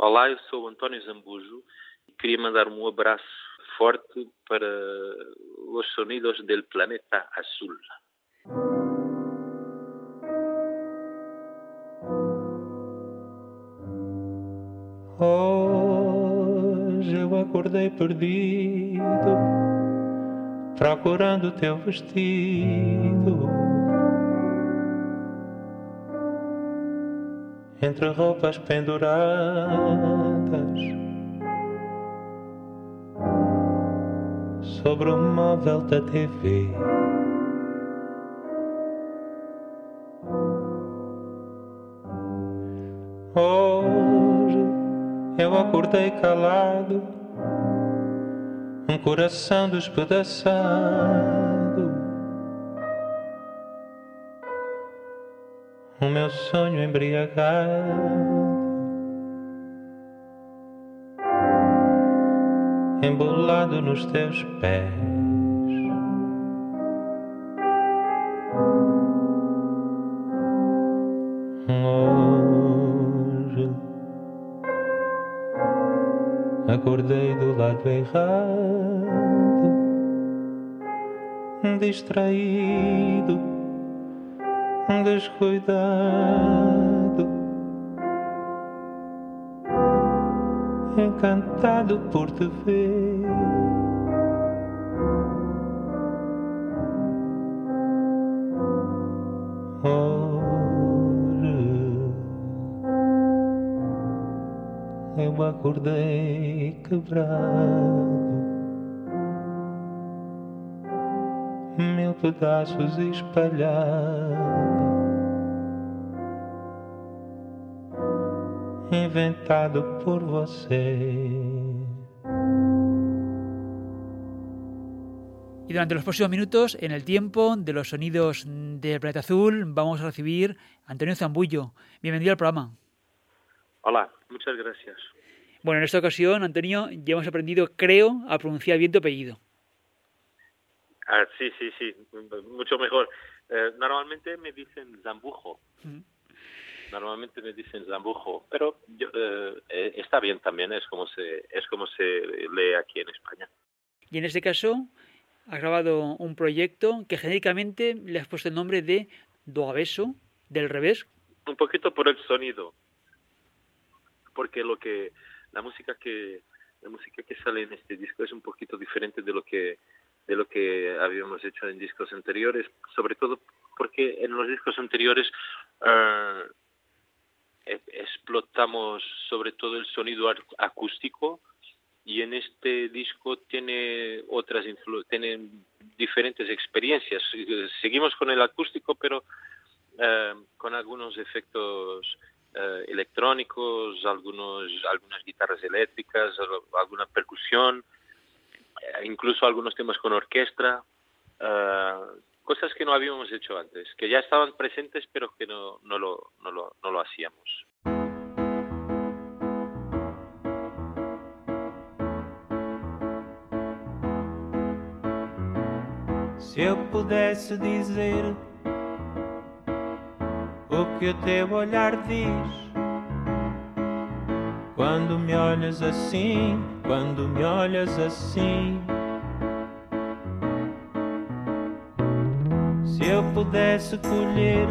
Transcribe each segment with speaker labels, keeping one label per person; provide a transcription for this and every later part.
Speaker 1: Olá, eu sou António Zambujo e queria mandar um abraço forte para os sonidos del planeta azul.
Speaker 2: Hoje eu acordei perdido, procurando teu vestido. Entre roupas penduradas, sobre o móvel da TV. Hoje eu acordei calado, um coração despedaçado. O meu sonho embriagado, embolado nos teus pés. Hoje acordei do lado errado, distraído, descuidado. Encantado por te ver. Hoje eu acordei quebrado, pedaços espalhados, inventado por você.
Speaker 3: Y durante los próximos minutos, en el tiempo de los sonidos del planeta azul, vamos a recibir a Antonio Zambullo. Bienvenido al programa.
Speaker 1: Hola, muchas gracias.
Speaker 3: Bueno, en esta ocasión, Antonio, ya hemos aprendido, creo, a pronunciar bien tu apellido.
Speaker 1: Ah, sí, sí, sí, mucho mejor. Eh, normalmente me dicen Zambujo. Normalmente me dicen Zambujo, pero yo, eh, eh, está bien también, es como se es como se lee aquí en España.
Speaker 3: Y en este caso, has grabado un proyecto que genéricamente le has puesto el nombre de Do Aveso, del revés.
Speaker 1: Un poquito por el sonido, porque lo que la música que la música que sale en este disco es un poquito diferente de lo que de lo que habíamos hecho en discos anteriores, sobre todo porque en los discos anteriores eh, e- explotamos sobre todo el sonido acústico y en este disco tiene otras tiene diferentes experiencias. Seguimos con el acústico, pero eh, con algunos efectos eh, electrónicos, algunos, algunas guitarras eléctricas, al- alguna percusión, incluso algunos temas con orquesta, eh, cosas que no habíamos hecho antes, que ya estaban presentes pero que no, no, lo, no, lo, no lo hacíamos.
Speaker 2: Que olhar quando me olhas assim, quando me olhas assim. Se eu pudesse colher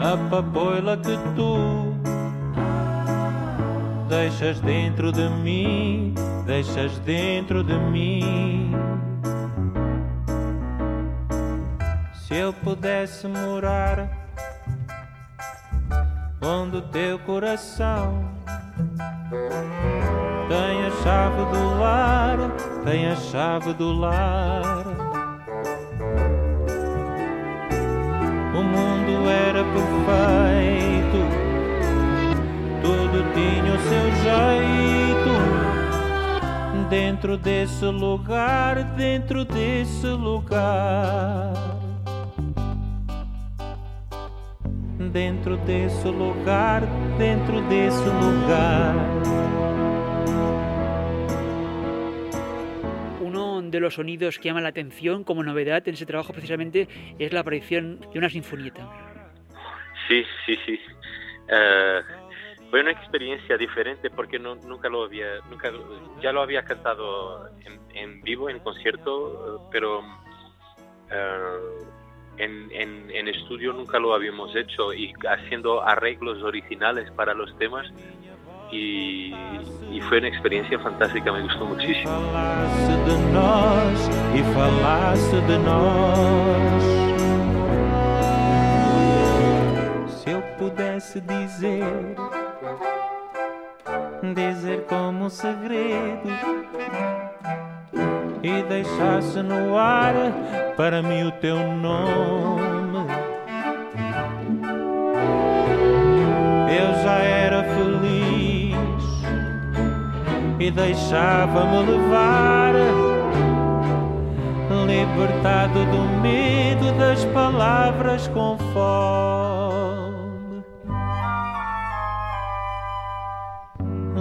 Speaker 2: a papoila que tu deixas dentro de mim, deixas dentro de mim. Se eu pudesse morar onde o teu coração tem a chave do lar, tem a chave do lar. O mundo era perfeito tinha o seu jeito dentro desse lugar, dentro desse lugar. Dentro desse lugar, dentro desse lugar.
Speaker 3: de los sonidos que llama la atención como novedad en ese trabajo precisamente es la aparición de una sinfonieta.
Speaker 1: Sí, sí, sí. Uh, fue una experiencia diferente porque no, nunca lo había, nunca, ya lo había cantado en, en vivo, en concierto, pero uh, en, en, en, estudio nunca lo habíamos hecho y haciendo arreglos originales para los temas y, y fue una experiencia fantástica, me gustó muchísimo.
Speaker 2: Falasse de nós e falasse de nós. Se eu pudesse dizer, dizer como segredo e deixasse no ar para mim o teu nome. Eu já era feliz e deixava-me levar, libertado do medo das palavras com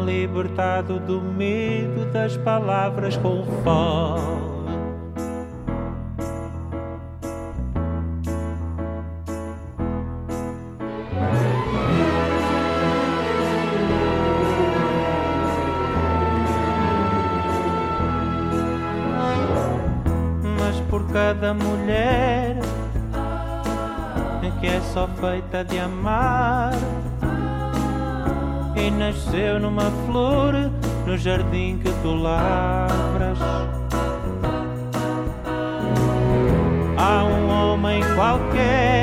Speaker 2: Libertado do medo das palavras com fome. Mas por cada mulher que é só feita de amar nasceu numa flor no jardim que tu lavras. Há um homem qualquer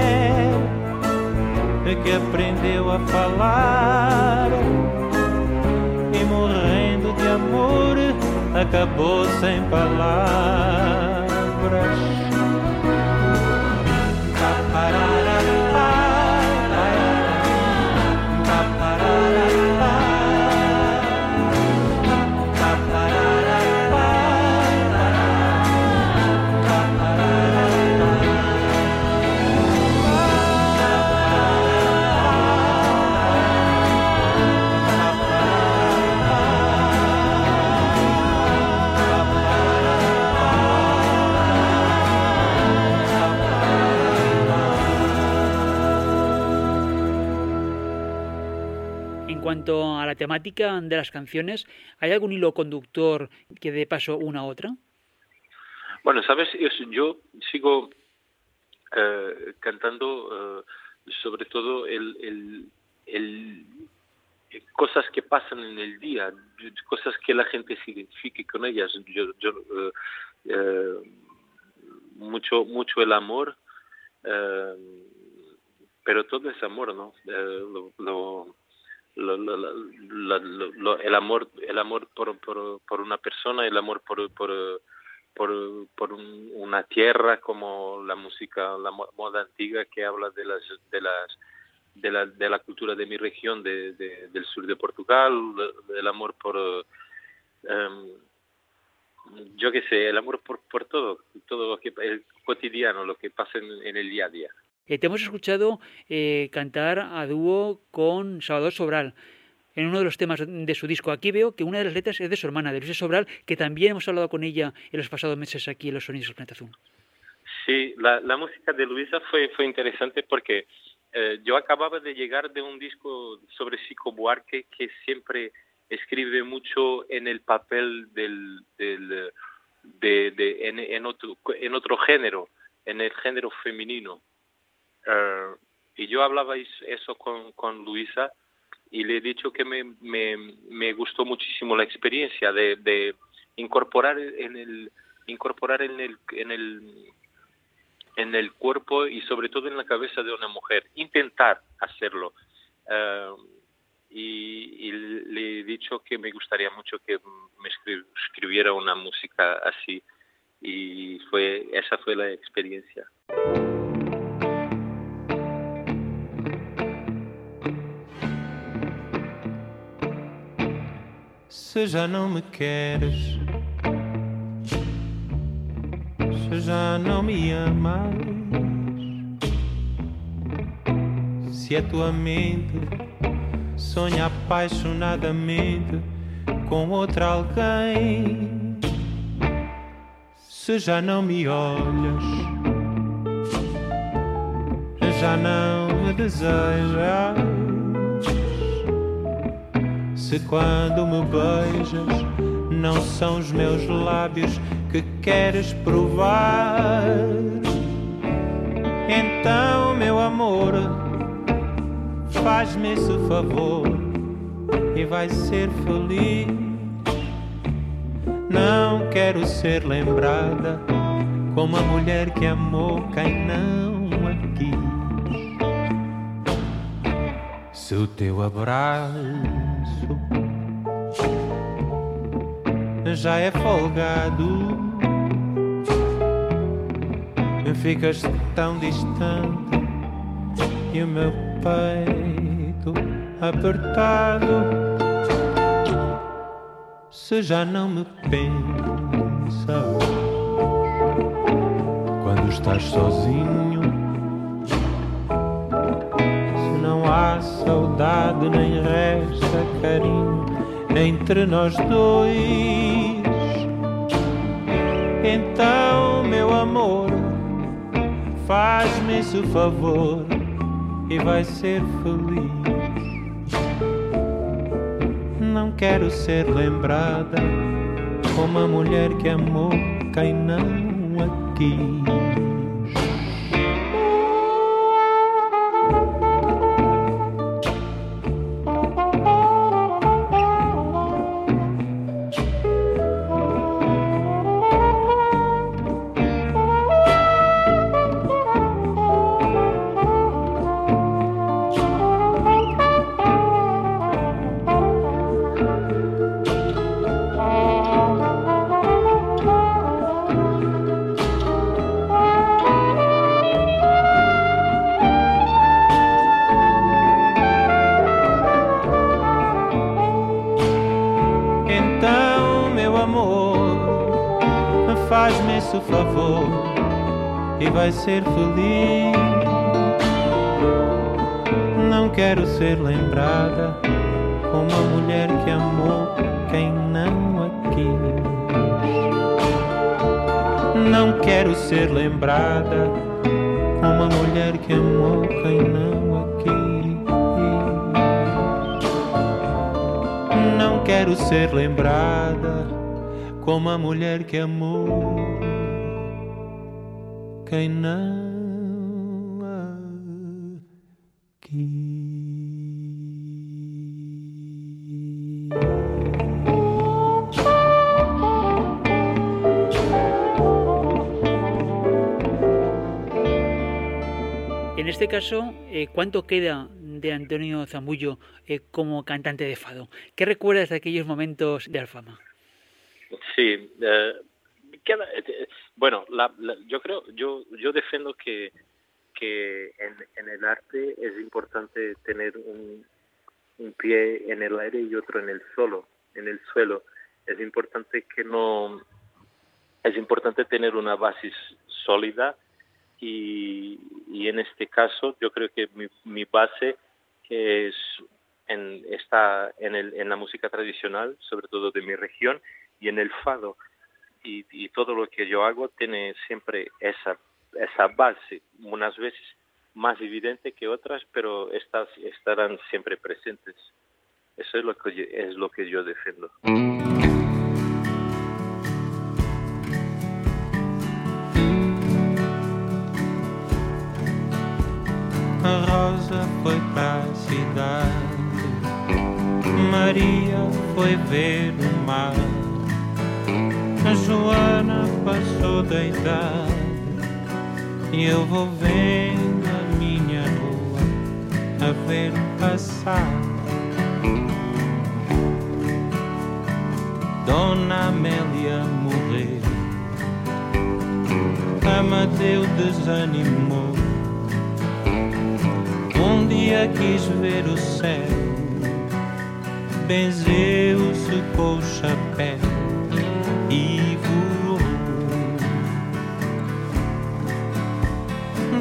Speaker 2: que aprendeu a falar e morrendo de amor acabou sem palavras.
Speaker 3: Cuanto a la temática de las canciones, ¿hay algún hilo conductor que dé paso una a otra?
Speaker 1: Bueno, sabes, yo, sigo eh, cantando eh, sobre todo el, el, cosas que pasan en el día, cosas que la gente se identifique con ellas. Yo, yo eh, eh, mucho, mucho el amor, eh, pero todo es amor, ¿no? Eh, lo, lo, lo, lo, el amor el amor por, por, por, una persona el amor por por, por, por un, una tierra como la música la moda antigua que habla de las de las de la, de la cultura de mi región de, de del sur de Portugal el amor por um, yo qué sé el amor por, por todo todo lo que el cotidiano lo que pasa en, en el día a día
Speaker 3: Eh, te hemos escuchado eh, cantar a dúo con Salvador Sobral en uno de los temas de su disco. Aquí veo que una de las letras es de su hermana, de Luisa Sobral, que también hemos hablado con ella en los pasados meses aquí en Los Sonidos del Planeta Azul.
Speaker 1: Sí, la, música de Luisa fue, interesante porque eh, yo acababa de llegar de un disco sobre Chico Buarque que siempre escribe mucho en el papel del, del de, en, otro, en otro género, en el género femenino. Uh, y yo hablaba eso con, con Luisa y le he dicho que me, me, me gustó muchísimo la experiencia de, de, incorporar en el incorporar en el en el en el cuerpo y sobre todo en la cabeza de una mujer intentar hacerlo. Y, y, le he dicho que me gustaría mucho que me escribiera una música así y fue esa fue la experiencia
Speaker 2: se já não me queres, se já não me amas, se a tua mente sonha apaixonadamente com outra alguém, se já não me olhas, já não me desejas se quando me beijas não são os meus lábios que queres provar. Então, meu amor, faz-me esse favor e vai ser feliz. Não quero ser lembrada como a mulher que amou quem não a quis. Se o teu abraço já é folgado. Ficas tão distante e o meu peito apertado. Se já não me pensa quando estás sozinho, se não há saudade nem resta carinho entre nós dois. Então, meu amor, faz-me esse favor e vai ser feliz. Não quero ser lembrada como a mulher que amou quem não a quis. Vai ser feliz. Não quero ser lembrada como a mulher que amou quem não a quis. Não quero ser lembrada como a mulher que amou quem não a quis. Não quero ser lembrada como a mulher que amou
Speaker 3: En este caso, eh, ¿cuánto queda de Antonio Zambullo eh, como cantante de fado? ¿Qué recuerdas de aquellos momentos de Alfama?
Speaker 1: Sí, eh, queda, eh, bueno, la, yo creo, yo, yo defiendo que, que en, en el arte es importante tener un, un pie en el aire y otro en el suelo, en el suelo. Es importante que no, es importante tener una base sólida y, y en este caso yo creo que mi, mi base es en, está en, el, en la música tradicional, sobre todo de mi región, y en el fado y, todo lo que yo hago tiene siempre esa, esa base, unas veces más evidente que otras, pero estas estarán siempre presentes. Eso es lo que, es lo que yo defiendo.
Speaker 2: Rosa foi para María foi ver o mar. Joana passou da idade e eu vou vendo a minha rua a ver passar. Dona Amélia morreu, Amadeu desanimou. Um dia quis ver o céu, benzeu secou o chapéu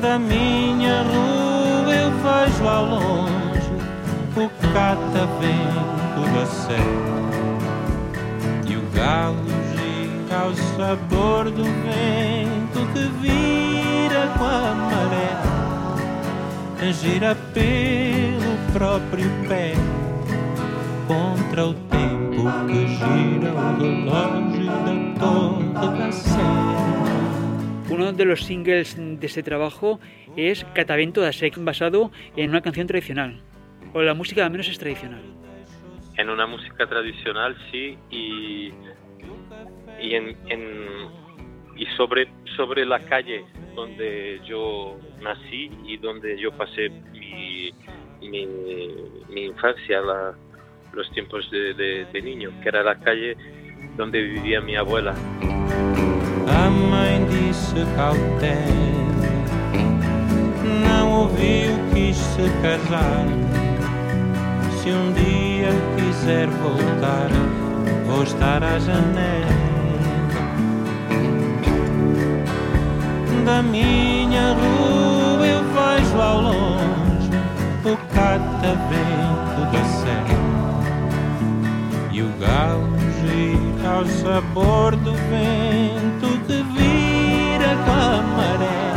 Speaker 2: Da minha rua eu vejo ao longe o catavento da serra e o galo gira ao sabor do vento que vira com a maré, gira pelo próprio pé contra o tempo que gira o relógio da torre da serra.
Speaker 3: Uno de los singles de este trabajo es Catavento da Sec, basado en una canción tradicional. O la música al menos es tradicional.
Speaker 1: En una música tradicional, sí, y, y, en, en- y sobre, sobre la calle donde yo nací y donde yo pasé mi, mi, mi infancia, la- los tiempos de, de- de niño, que era la calle donde vivía mi abuela.
Speaker 2: Disse cautela, não ouviu, quis se casar. Se um dia quiser voltar, vou estar à janela. Da minha rua eu vejo ao longe o catavento da serra e o galo gira ao sabor do vento que vira com a maré,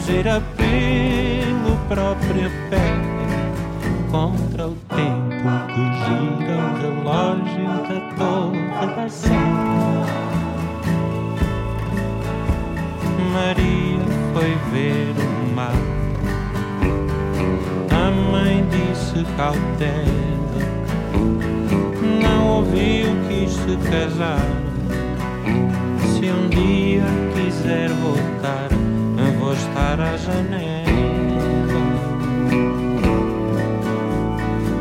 Speaker 2: gira pelo próprio pé contra o tempo que gira o relógio da torre da serra. Maria foi ver o mar. A mãe disse cautela não ouviu, quis se casar. Se um dia quiser voltar, vou estar à janela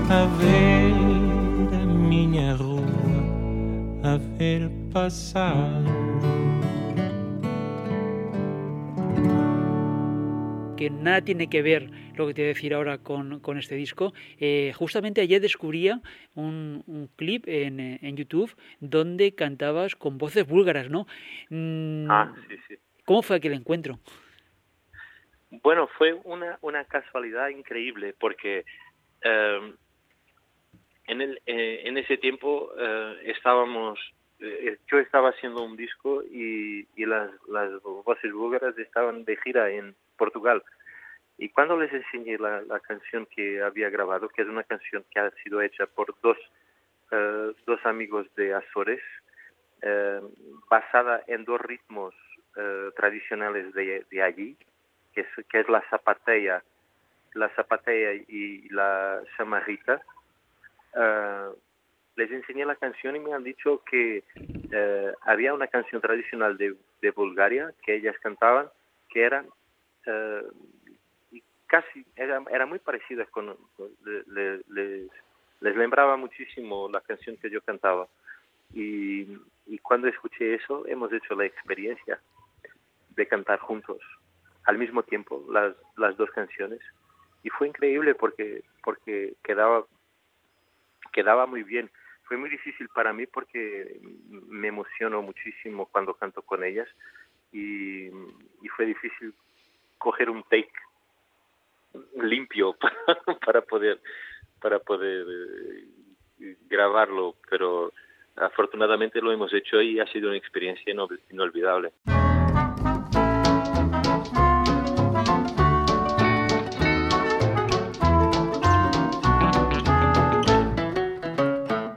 Speaker 2: a ver a minha rua, a ver passar.
Speaker 3: Que nada tiene que ver lo que te voy a decir ahora con, con este disco. Eh, justamente ayer descubría un, un clip en, en YouTube donde cantabas con voces búlgaras, ¿no? Mm,
Speaker 1: Ah, sí, sí.
Speaker 3: ¿Cómo fue aquel encuentro?
Speaker 1: Bueno, fue una, una casualidad increíble porque eh, en, el, eh, en ese tiempo eh, estábamos, yo estaba haciendo un disco y, y las, las voces búlgaras estaban de gira en Portugal. Y cuando les enseñé la, canción que había grabado, que es una canción que ha sido hecha por dos, eh, dos amigos de Azores, eh, basada en dos ritmos eh, tradicionales de, allí, que es, la zapateya, la zapateya y la chamarrita. Les enseñé la canción y me han dicho que había una canción tradicional de Bulgaria que ellas cantaban que era eh, y casi era, era muy parecida con, le- les, les lembraba muchísimo la canción que yo cantaba. Y, y cuando escuché eso hemos hecho la experiencia de cantar juntos al mismo tiempo las, las dos canciones. Y fue increíble porque porque quedaba quedaba muy bien. Fue muy difícil para mí porque me emociono muchísimo cuando canto con ellas y, y fue difícil coger un take limpio para, poder para poder eh, grabarlo pero afortunadamente lo hemos hecho y ha sido una experiencia inol- inolvidable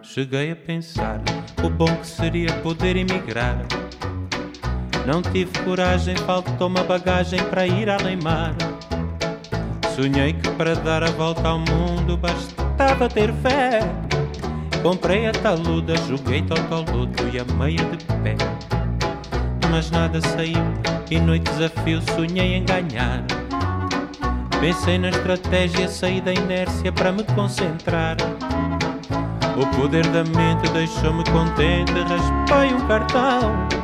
Speaker 2: Cheguei a pensar o bom que seria poder emigrar. Não tive coragem, faltou-me bagagem para ir além mar. Sonhei que para dar a volta ao mundo bastava ter fé. Comprei a taluda, joguei totoludo e a meia de pé. Mas nada saiu e noite desafio sonhei em ganhar. Pensei na estratégia, saí da inércia para me concentrar. O poder da mente deixou-me contente, raspei um cartão.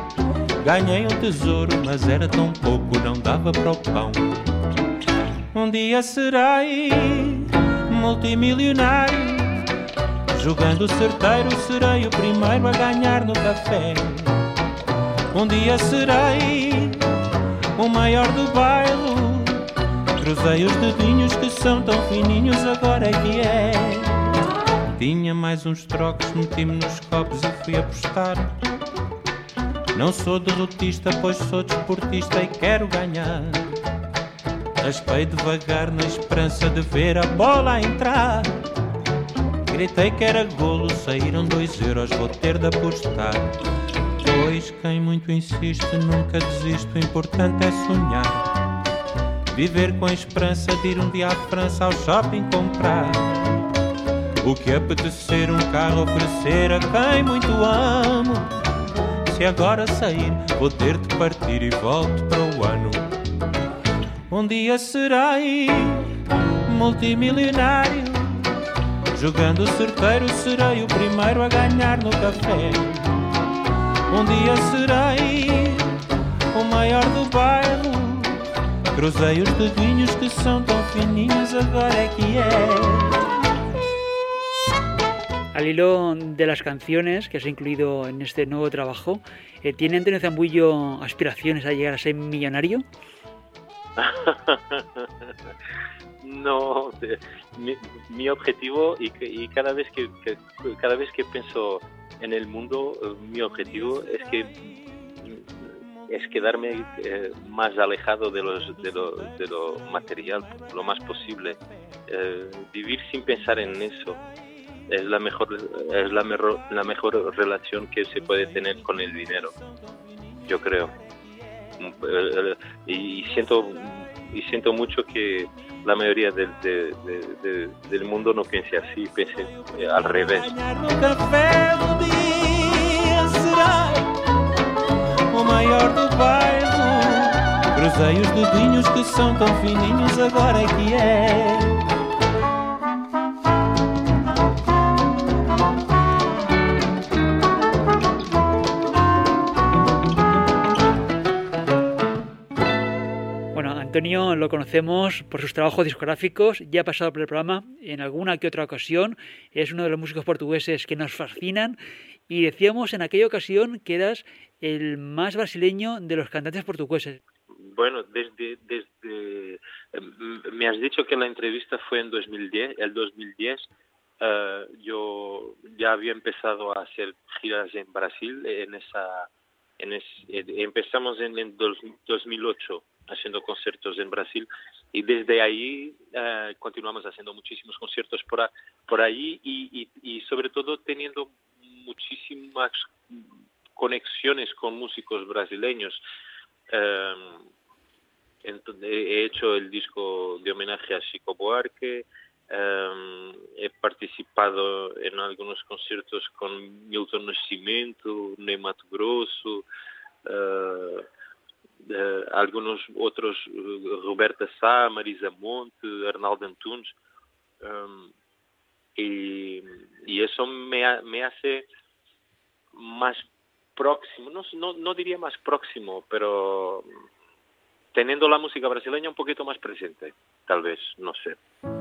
Speaker 2: Ganhei um tesouro, mas era tão pouco, não dava para o pão. Um dia serei multimilionário, Jogando certeiro, serei o primeiro a ganhar no café. Um dia serei o maior do bairro. Cruzei os dedinhos que são tão fininhos, agora é que é. Tinha mais uns trocos, meti-me nos copos e fui apostar. Não sou derrotista, pois sou desportista e quero ganhar. Raspei devagar na esperança de ver a bola entrar. Gritei que era golo, saíram dois euros, vou ter de apostar. Pois quem muito insiste nunca desiste, o importante é sonhar. Viver com a esperança de ir um dia à França ao shopping comprar. O que apetecer um carro oferecer a quem muito amo. Se agora sair, vou ter de partir e volto para o ano. Um dia serei multimilionário. Jogando certeiro, serei o primeiro a ganhar no café. Um dia serei o maior do bairro. Cruzei os dedinhos que são tão fininhos, agora é que é.
Speaker 3: Al hilo de las canciones que has incluido en este nuevo trabajo, eh, ¿tiene Antonio Zambullo aspiraciones a llegar a ser millonario?
Speaker 1: no, mi, mi objetivo y, cada vez que, cada vez que pienso en el mundo, mi objetivo es que es quedarme eh, más alejado de, los, de, lo, de, lo, material lo más posible, eh, vivir sin pensar en eso es la mejor es la mejor la mejor relación que se puede tener con el dinero, yo creo. Y siento y siento mucho que la mayoría del, de, de, del mundo no piense así, piense eh, al revés.
Speaker 2: Cruzei os dedinhos que são tão fininhos Agora que é
Speaker 3: Antonio lo conocemos por sus trabajos discográficos, ya ha pasado por el programa en alguna que otra ocasión, es uno de los músicos portugueses que nos fascinan. Y decíamos en aquella ocasión que eras el más brasileño de los cantantes portugueses.
Speaker 1: Bueno, desde, desde em, me has dicho que la entrevista fue en 2010, el 2010 uh, yo ya había empezado a hacer giras en Brasil en esa en es, empezamos en, en 2008 haciendo conciertos en Brasil y desde ahí uh, continuamos haciendo muchísimos conciertos por, por ahí y, sobre todo teniendo muchísimas conexiones con músicos brasileños. Um, entonces, he hecho el disco de homenaje a Chico Buarque, um, he participado en algunos conciertos con Milton Nascimento, Neymato Grosso, uh, uh, algunos otros, uh, Roberta Sá, Marisa Monte, Arnaldo Antunes, um, y, y, eso me, me, hace más próximo, no, no, no, diría más próximo, pero teniendo la música brasileña un poquito más presente, tal vez, no sé.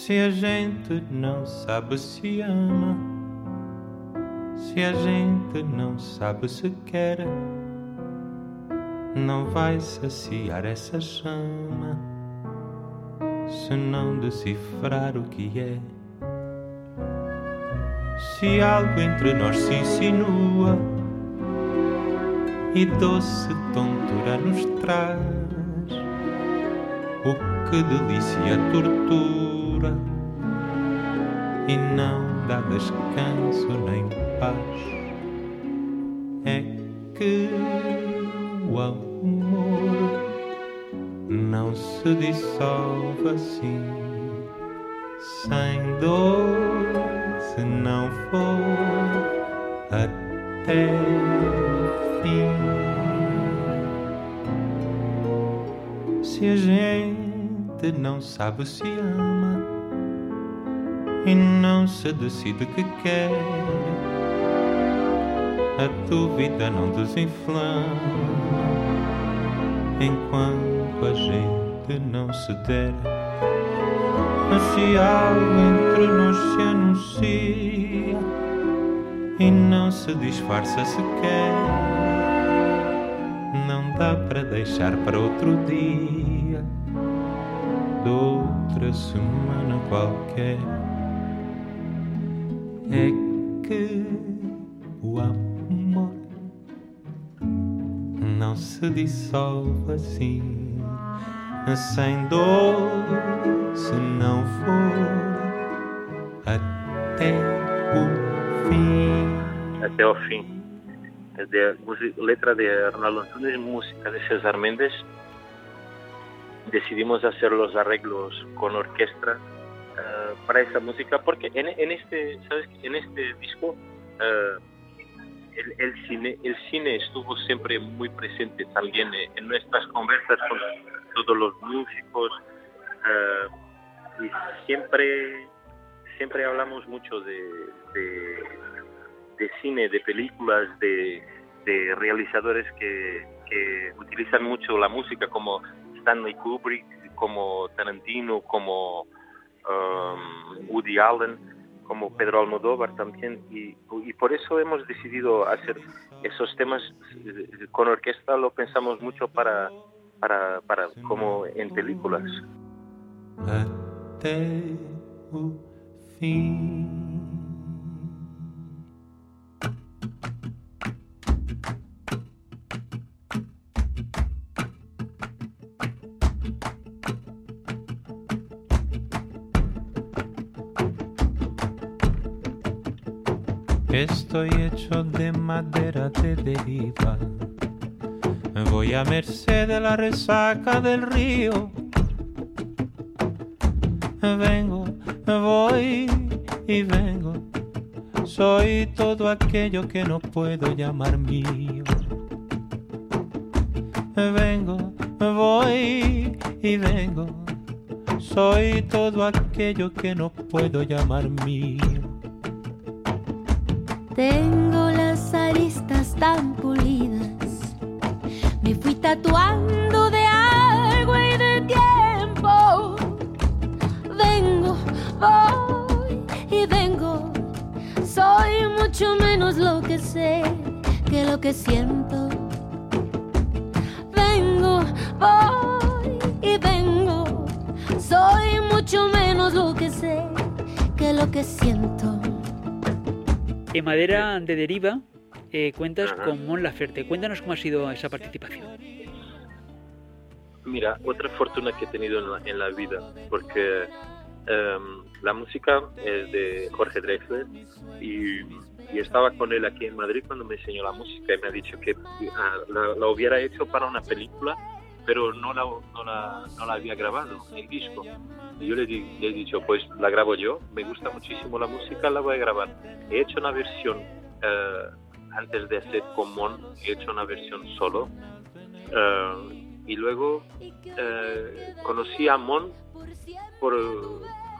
Speaker 2: Se a gente não sabe se ama, se a gente não sabe se quer, não vai saciar essa chama se não decifrar o que é. Se algo entre nós se insinua e doce tontura nos traz, o que delícia tortura e não dá descanso nem paz. É que o amor não se dissolve assim, sem dor, se não for até o fim. Se a gente não sabe se ama e não se decide que quer. A dúvida não desinflama enquanto a gente não se der. Mas se algo entre nós se anuncia e não se disfarça sequer, não dá para deixar para outro dia, outra semana qualquer. É que o amor não se dissolve assim, sem dor, se não for até o fim.
Speaker 1: Até o fim. De, letra de Arnaldo Antunes, música de César Méndez. Decidimos hacer los arreglos con orquesta uh, para esa música porque en, en, este, ¿sabes? En este disco uh, el, el, cine, el cine estuvo siempre muy presente también en nuestras conversas con todos los músicos uh, y siempre siempre hablamos mucho de, de, de cine, de películas, de, de realizadores que, que, utilizan mucho la música como Stanley Kubrick, como Tarantino, como um, Woody Allen, como Pedro Almodóvar también, y, por eso hemos decidido hacer esos temas con orquesta, lo pensamos mucho para, para, para como en películas.
Speaker 2: Estoy hecho de madera de deriva. Voy a merced de la resaca del río. Vengo, voy y vengo. Soy todo aquello que no puedo llamar mío. Vengo, voy y vengo. Soy todo aquello que no puedo llamar mío.
Speaker 4: Tengo las aristas tan pulidas. Me fui tatuando de agua y de tiempo. Vengo, voy y vengo. Soy mucho menos lo que sé que lo que siento. Vengo, voy y vengo. Soy mucho menos lo que sé que lo que siento.
Speaker 3: En Madera de Deriva eh, cuentas Ajá. con Mon Laferte. Cuéntanos cómo ha sido esa participación.
Speaker 1: Mira, otra fortuna que he tenido en la, en la vida, porque um, la música es de Jorge Drexler y, y, estaba con él aquí en Madrid cuando me enseñó la música y me ha dicho que ah, la, la, hubiera hecho para una película, pero no la, no la, no la había grabado en disco. Y yo le, di, le, he dicho, pues la grabo yo, me gusta muchísimo la música, la voy a grabar. He hecho una versión, uh, antes de hacer con Mon, he hecho una versión solo. Uh, y luego uh, conocí a Mon por,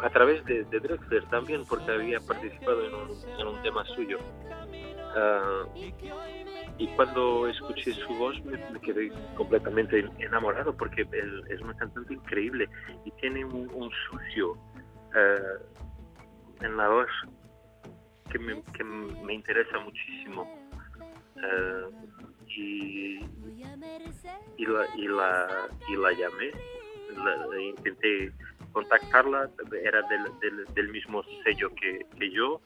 Speaker 1: a través de, de, Drexler también, porque había participado en un, en un tema suyo. Y cuando escuché su voz me, quedé completamente enamorado porque él es una cantante increíble y tiene un, un sucio uh, en la voz que me, que me interesa muchísimo. Uh, y, y, la, y, la, y la llamé, la, intenté contactarla, era del, del, del mismo sello que, que yo,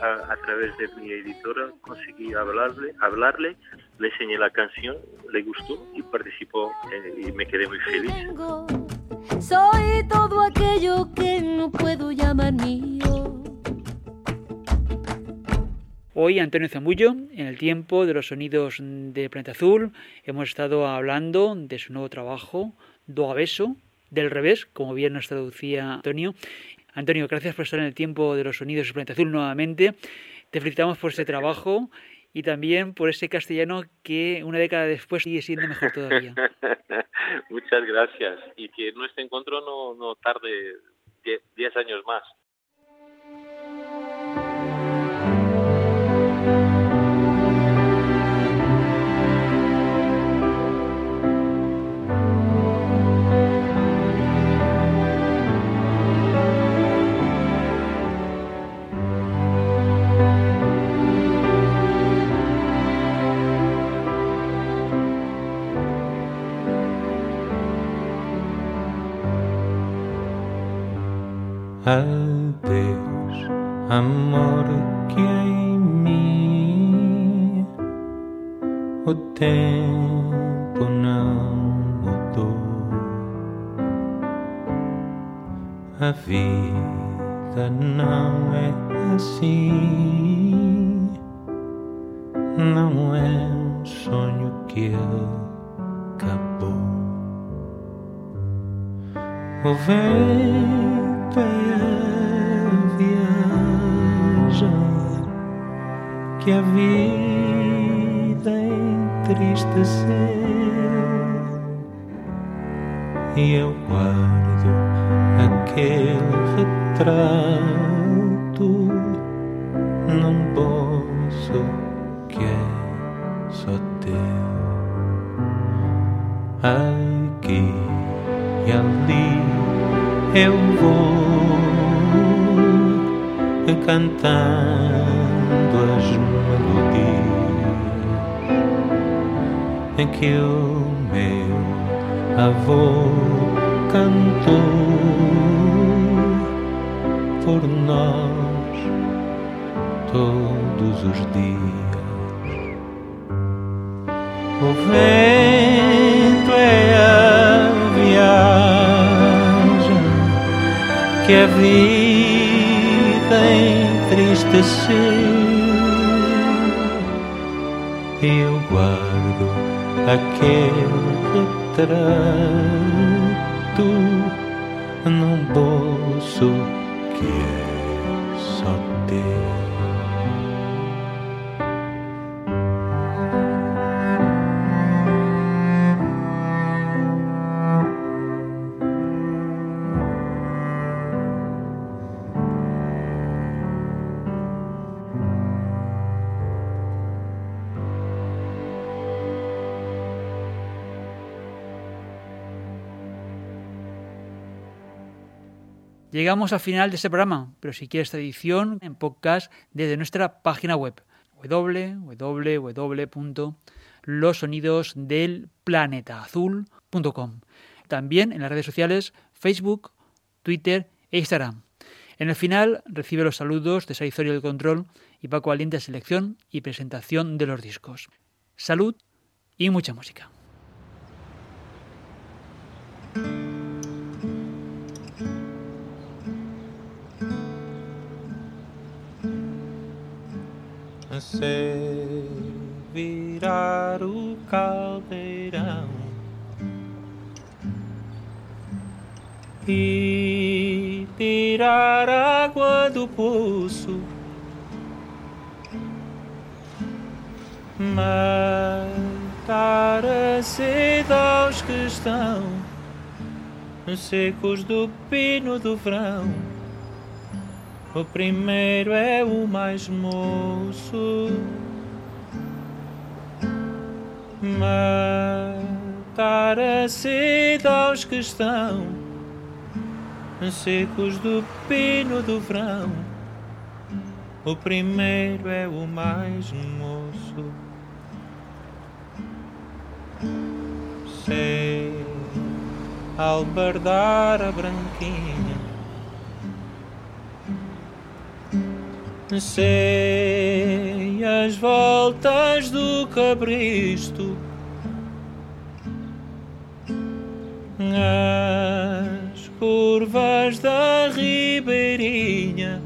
Speaker 1: a, a, través de mi editora conseguí hablarle, hablarle, le enseñé la canción, le gustó y participó eh, y me quedé muy feliz.
Speaker 4: Soy todo aquello que no puedo llamar mío.
Speaker 3: Hoy Antonio Zambullo, en el tiempo de los sonidos de Planeta Azul, hemos estado hablando de su nuevo trabajo, Do Abeso, del revés, como bien nos traducía Antonio. Antonio, gracias por estar en el tiempo de los sonidos de Planeta Azul nuevamente. Te felicitamos por ese trabajo y también por ese castellano que una década después sigue siendo mejor todavía.
Speaker 1: Muchas gracias y que nuestro encuentro no, no tarde 10 años más.
Speaker 2: Adeus, amor que em mim o tempo não mudou. A vida não é assim, não é um sonho que acabou. O vento é que a vida entristeceu e eu guardo aquele retrato num bolso que é só teu. Aqui e ali eu vou cantando as melodias em que o meu avô cantou por nós todos os dias. O vento é a viagem que a vida entristeceu. Aquele retrato num bolso que é só teu.
Speaker 3: Llegamos al final de este programa, pero si quieres esta edición en podcast desde nuestra página web www.losonidosdelplanetaazul.com. También en las redes sociales Facebook, Twitter e Instagram. En el final recibe los saludos de Saizorio del Control y Paco Valiente selección y presentación de los discos. Salud y mucha música.
Speaker 2: Sei virar o caldeirão e tirar água do poço, matar a sede aos que estão secos do pino do verão. O primeiro é o mais moço. Matar a sede aos que estão secos do pino do verão. O primeiro é o mais moço. Sei albardar a branquinha sei as voltas do cabristo, as curvas da ribeirinha,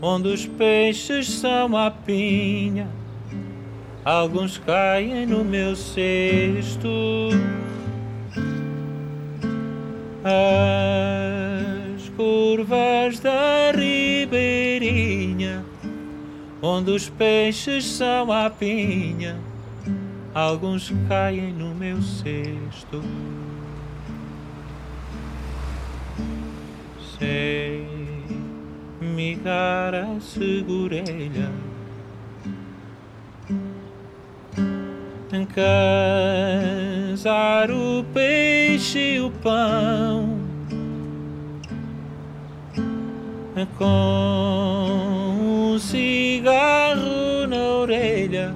Speaker 2: onde os peixes são a pinha, alguns caem no meu cesto. As onde os peixes são a pinha, alguns caem no meu cesto. Sei migar a segurelha. Casar o peixe e o pão com um cigarro na orelha,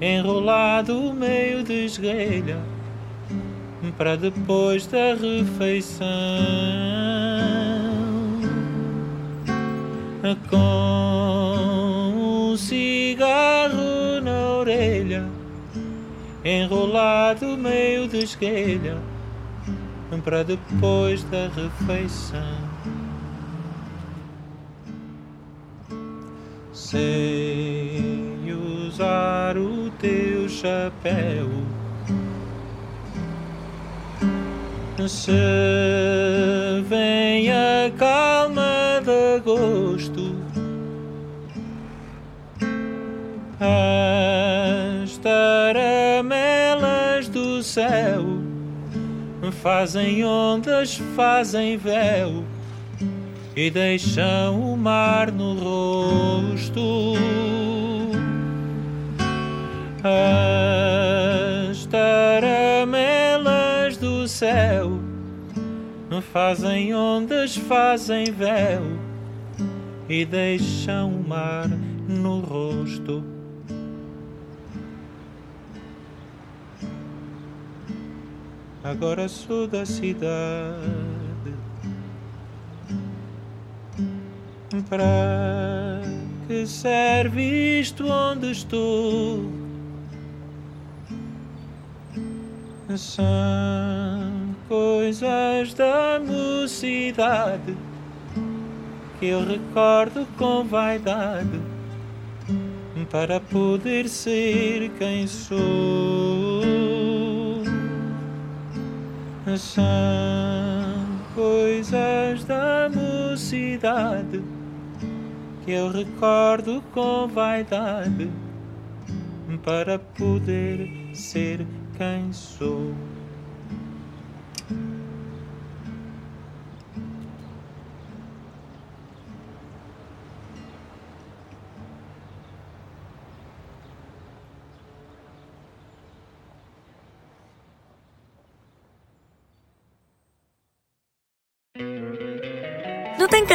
Speaker 2: enrolado meio de esguelha, para depois da refeição. Com um cigarro na orelha, enrolado meio de esguelha, para depois da refeição. Sei usar o teu chapéu. Se vem a calma de agosto, as taramelas do céu fazem ondas, fazem véu e deixam o mar no rosto. As taramelas do céu fazem ondas, fazem véu e deixam o mar no rosto. Agora sou da cidade Para que serve isto onde estou? São coisas da mocidade que eu recordo com vaidade para poder ser quem sou. São coisas da mocidade que eu recordo com vaidade para poder ser quem sou.